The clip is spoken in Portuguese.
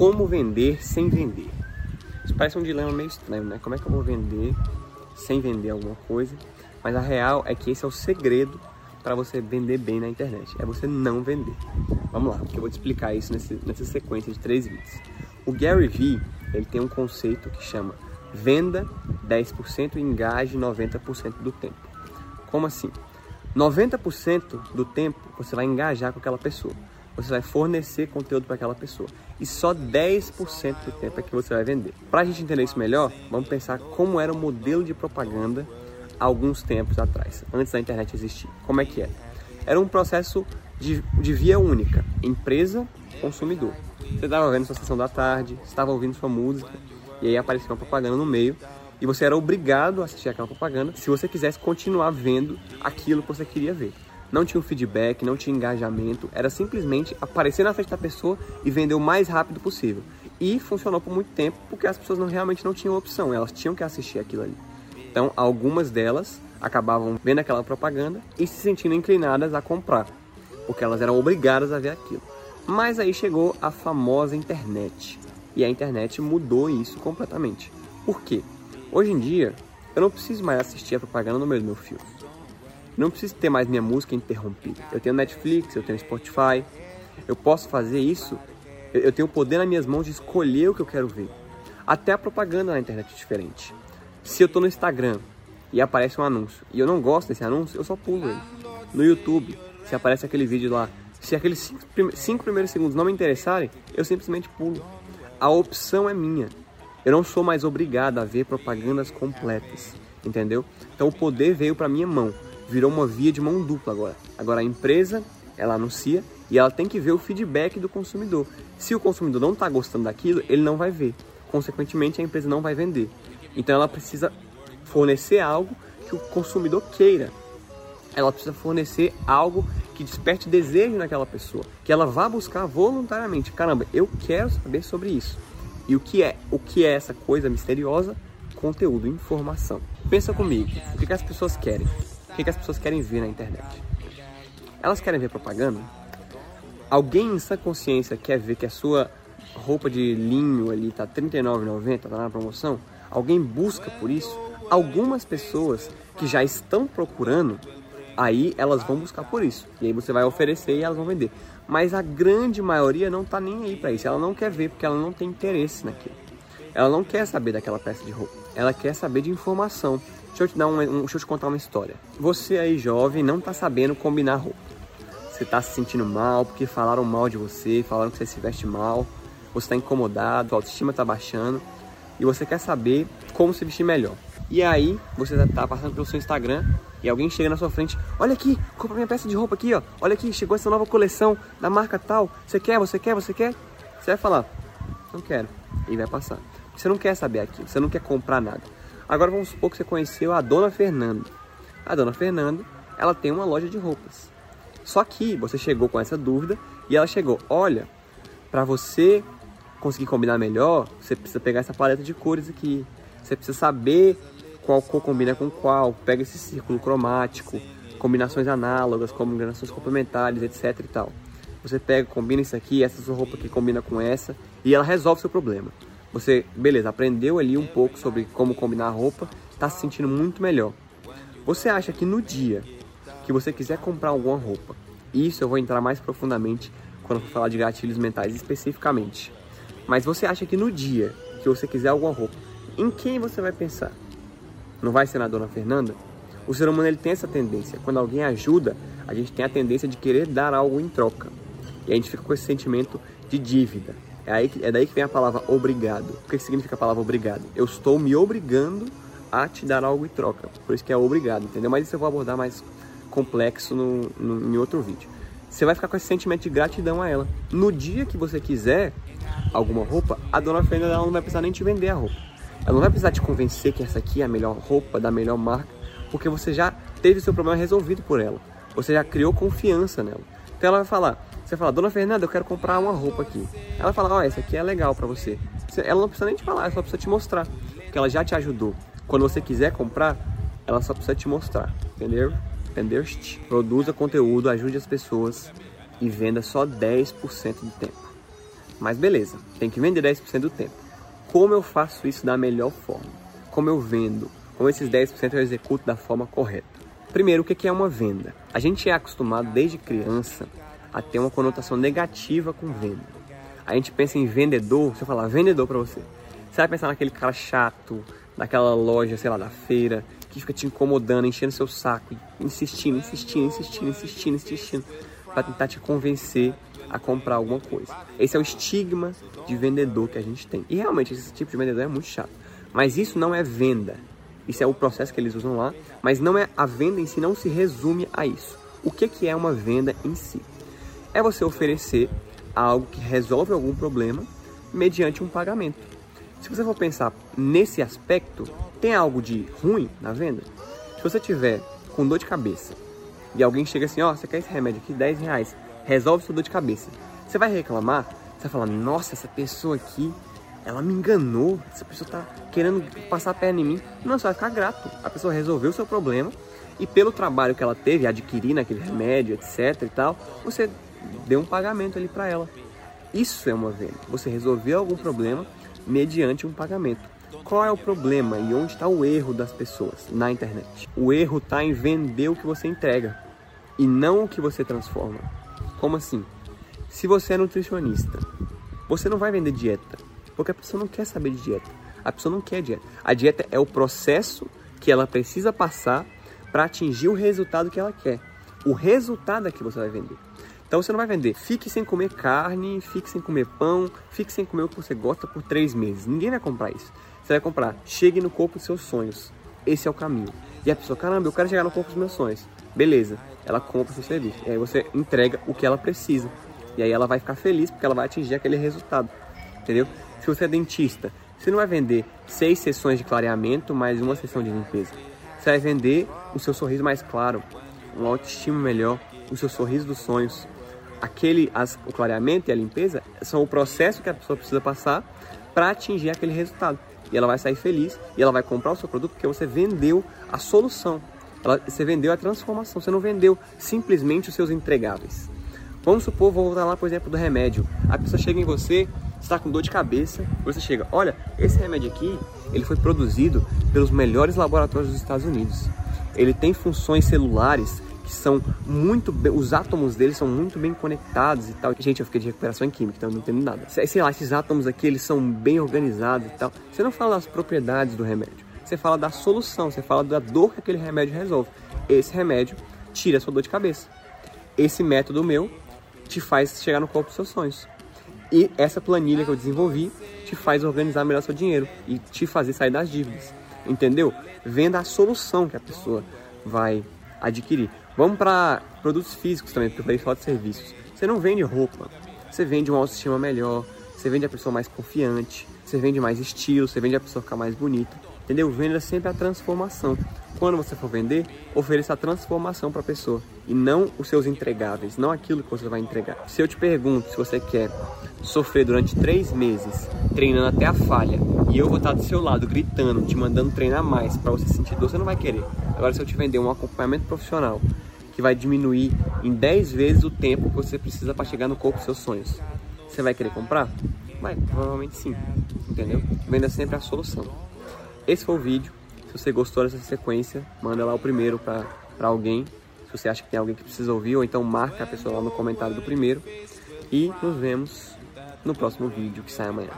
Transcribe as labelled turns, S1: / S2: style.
S1: como vender sem vender. Isso parece um dilema meio estranho, né? Como é que eu vou vender sem vender alguma coisa? Mas a real é que esse é o segredo para você vender bem na internet. É você não vender. Vamos lá, que eu vou te explicar isso nesse, nessa sequência de três vídeos. O Gary Vee, ele tem um conceito que chama venda 10% e engaje 90% do tempo. Como assim? 90% do tempo você vai engajar com aquela pessoa. Você vai fornecer conteúdo para aquela pessoa. E só 10% do tempo é que você vai vender. Para a gente entender isso melhor, vamos pensar como era o modelo de propaganda alguns tempos atrás, antes da internet existir. Como é que era? Era um processo de, de via única, empresa, consumidor. Você estava vendo sua sessão da tarde, estava ouvindo sua música, e aí aparecia uma propaganda no meio, e você era obrigado a assistir aquela propaganda se você quisesse continuar vendo aquilo que você queria ver. Não tinha um feedback, não tinha engajamento, era simplesmente aparecer na frente da pessoa e vender o mais rápido possível. E funcionou por muito tempo porque as pessoas não, realmente não tinham opção, elas tinham que assistir aquilo ali. Então, algumas delas acabavam vendo aquela propaganda e se sentindo inclinadas a comprar, porque elas eram obrigadas a ver aquilo. Mas aí chegou a famosa internet. E a internet mudou isso completamente. Por quê? Hoje em dia, eu não preciso mais assistir a propaganda no meio do meu filme. Não preciso ter mais minha música interrompida. Eu tenho Netflix, eu tenho Spotify. Eu posso fazer isso. Eu tenho o poder nas minhas mãos de escolher o que eu quero ver. Até a propaganda na internet é diferente. Se eu estou no Instagram e aparece um anúncio e eu não gosto desse anúncio, eu só pulo ele. No YouTube, se aparece aquele vídeo lá, se aqueles cinco, cinco primeiros segundos não me interessarem, eu simplesmente pulo. A opção é minha. Eu não sou mais obrigado a ver propagandas completas, entendeu? Então o poder veio para minha mão, virou uma via de mão dupla agora. Agora a empresa, ela anuncia e ela tem que ver o feedback do consumidor. Se o consumidor não está gostando daquilo, ele não vai ver. Consequentemente, a empresa não vai vender. Então ela precisa fornecer algo que o consumidor queira. Ela precisa fornecer algo que desperte desejo naquela pessoa, que ela vá buscar voluntariamente. Caramba, eu quero saber sobre isso. E o que é? O que é essa coisa misteriosa? Conteúdo, informação. Pensa comigo, o que, as pessoas querem? Que, que as pessoas querem ver na internet? Elas querem ver propaganda? Alguém em sua consciência quer ver que a sua roupa de linho ali tá R$39,90, tá na promoção? alguém busca por isso, algumas pessoas que já estão procurando, aí elas vão buscar por isso. E aí você vai oferecer e elas vão vender. Mas a grande maioria não tá nem aí para isso. Ela não quer ver porque ela não tem interesse naquilo. Ela não quer saber daquela peça de roupa. Ela quer saber de informação. Deixa eu te dar um, um deixa eu te contar uma história. Você aí jovem não tá sabendo combinar roupa. Você tá se sentindo mal porque falaram mal de você, falaram que você se veste mal. Você está incomodado, a autoestima está baixando e você quer saber como se vestir melhor. E aí, você está passando pelo seu Instagram e alguém chega na sua frente, olha aqui, compra minha peça de roupa aqui, ó. Olha aqui, chegou essa nova coleção da marca tal. Você quer, você quer, você quer? Você vai falar, não quero. E vai passar. Você não quer saber aquilo, você não quer comprar nada. Agora vamos supor que você conheceu a Dona Fernanda. A Dona Fernanda, ela tem uma loja de roupas. Só que você chegou com essa dúvida e ela chegou, olha, para você conseguir combinar melhor, você precisa pegar essa paleta de cores aqui. Você precisa saber qual cor combina com qual. Pega esse círculo cromático, combinações análogas, combinações complementares, etc e tal. Você pega, combina isso aqui, essa sua roupa aqui combina com essa e ela resolve o seu problema. Você, beleza, aprendeu ali um pouco sobre como combinar a roupa, está se sentindo muito melhor. Você acha que no dia que você quiser comprar alguma roupa, isso eu vou entrar mais profundamente quando for falar de gatilhos mentais especificamente. Mas você acha que no dia que você quiser alguma roupa, em quem você vai pensar? Não vai ser na dona Fernanda? O ser humano ele tem essa tendência. Quando alguém ajuda, a gente tem a tendência de querer dar algo em troca. E a gente fica com esse sentimento de dívida. É, aí, é daí que vem a palavra obrigado. O que significa a palavra obrigado? Eu estou me obrigando a te dar algo em troca. Por isso que é obrigado, entendeu? Mas isso eu vou abordar mais complexo no, no, em outro vídeo. Você vai ficar com esse sentimento de gratidão a ela. No dia que você quiser, alguma roupa, a dona Fernanda ela não vai precisar nem te vender a roupa. Ela não vai precisar te convencer que essa aqui é a melhor roupa, da melhor marca, porque você já teve seu problema resolvido por ela. Você já criou confiança nela. Então ela vai falar, você fala, dona Fernanda, eu quero comprar uma roupa aqui. Ela fala, ó, oh, essa aqui é legal para você. Ela não precisa nem te falar, ela só precisa te mostrar, porque ela já te ajudou. Quando você quiser comprar, ela só precisa te mostrar, entendeu? Entendeu? Produza conteúdo, ajude as pessoas e venda só 10% do tempo. Mas beleza, tem que vender 10% do tempo. Como eu faço isso da melhor forma? Como eu vendo? Como esses 10% eu executo da forma correta? Primeiro, o que é uma venda? A gente é acostumado desde criança a ter uma conotação negativa com venda. A gente pensa em vendedor, se eu falar vendedor para você, você vai pensar naquele cara chato, naquela loja, sei lá, da feira, que fica te incomodando, enchendo seu saco, insistindo, insistindo, insistindo, insistindo, insistindo, para tentar te convencer a comprar alguma coisa. Esse é o estigma de vendedor que a gente tem. E realmente esse tipo de vendedor é muito chato. Mas isso não é venda. Isso é o processo que eles usam lá, mas não é a venda em si não se resume a isso. O que que é uma venda em si? É você oferecer algo que resolve algum problema mediante um pagamento. Se você for pensar nesse aspecto, tem algo de ruim na venda? Se você tiver com dor de cabeça e alguém chega assim, ó, oh, você quer esse remédio aqui, 10 reais, resolve sua dor de cabeça. Você vai reclamar? Você vai falar, nossa, essa pessoa aqui, ela me enganou, essa pessoa tá querendo passar a perna em mim. Não, você vai ficar grato. A pessoa resolveu o seu problema e pelo trabalho que ela teve, adquirir naquele remédio, etc e tal, você deu um pagamento ali para ela. Isso é uma venda. Você resolveu algum problema mediante um pagamento. Qual é o problema e onde está o erro das pessoas na internet? O erro está em vender o que você entrega e não o que você transforma. Como assim? Se você é nutricionista, você não vai vender dieta, porque a pessoa não quer saber de dieta. A pessoa não quer dieta. A dieta é o processo que ela precisa passar para atingir o resultado que ela quer. O resultado é que você vai vender. Então você não vai vender, fique sem comer carne, fique sem comer pão, fique sem comer o que você gosta por três meses. Ninguém vai comprar isso. Você vai comprar, chegue no corpo dos seus sonhos. Esse é o caminho. E a pessoa, caramba, eu quero chegar no corpo dos meus sonhos. Beleza, ela compra seu serviço. E aí você entrega o que ela precisa. E aí ela vai ficar feliz porque ela vai atingir aquele resultado. Entendeu? Se você é dentista, você não vai vender seis sessões de clareamento mais uma sessão de limpeza. Você vai vender o seu sorriso mais claro, uma autoestima melhor, o seu sorriso dos sonhos, aquele as, o clareamento e a limpeza são o processo que a pessoa precisa passar para atingir aquele resultado. E ela vai sair feliz e ela vai comprar o seu produto porque você vendeu a solução. Ela, você vendeu a transformação, você não vendeu simplesmente os seus entregáveis. Vamos supor, vou voltar lá, por exemplo, do remédio. A pessoa chega em você, está com dor de cabeça, você chega, olha, esse remédio aqui, ele foi produzido pelos melhores laboratórios dos Estados Unidos. Ele tem funções celulares que são muito bem, os átomos deles são muito bem conectados e tal. Gente, eu fiquei de recuperação em química, então eu não entendo nada. Sei lá, esses átomos aqui, eles são bem organizados e tal. Você não fala das propriedades do remédio, você fala da solução, você fala da dor que aquele remédio resolve. Esse remédio tira a sua dor de cabeça. Esse método meu te faz chegar no corpo dos seus sonhos. E essa planilha que eu desenvolvi te faz organizar melhor seu dinheiro e te fazer sair das dívidas. Entendeu? Venda a solução que a pessoa vai adquirir. Vamos para produtos físicos também, porque eu falei só de serviços. Você não vende roupa, você vende uma autoestima melhor, você vende a pessoa mais confiante, você vende mais estilo, você vende a pessoa ficar mais bonita. Entendeu? Venda sempre a transformação. Quando você for vender, ofereça a transformação para a pessoa e não os seus entregáveis, não aquilo que você vai entregar. Se eu te pergunto se você quer sofrer durante três meses treinando até a falha e eu vou estar do seu lado gritando, te mandando treinar mais para você sentir dor, você não vai querer. Agora, se eu te vender um acompanhamento profissional que vai diminuir em 10 vezes o tempo que você precisa para chegar no corpo dos seus sonhos, você vai querer comprar? Vai, provavelmente sim, entendeu? Venda sempre a solução. Esse foi o vídeo. Se você gostou dessa sequência, manda lá o primeiro para alguém. Se você acha que tem alguém que precisa ouvir, ou então marca a pessoa lá no comentário do primeiro. E nos vemos no próximo vídeo que sai amanhã.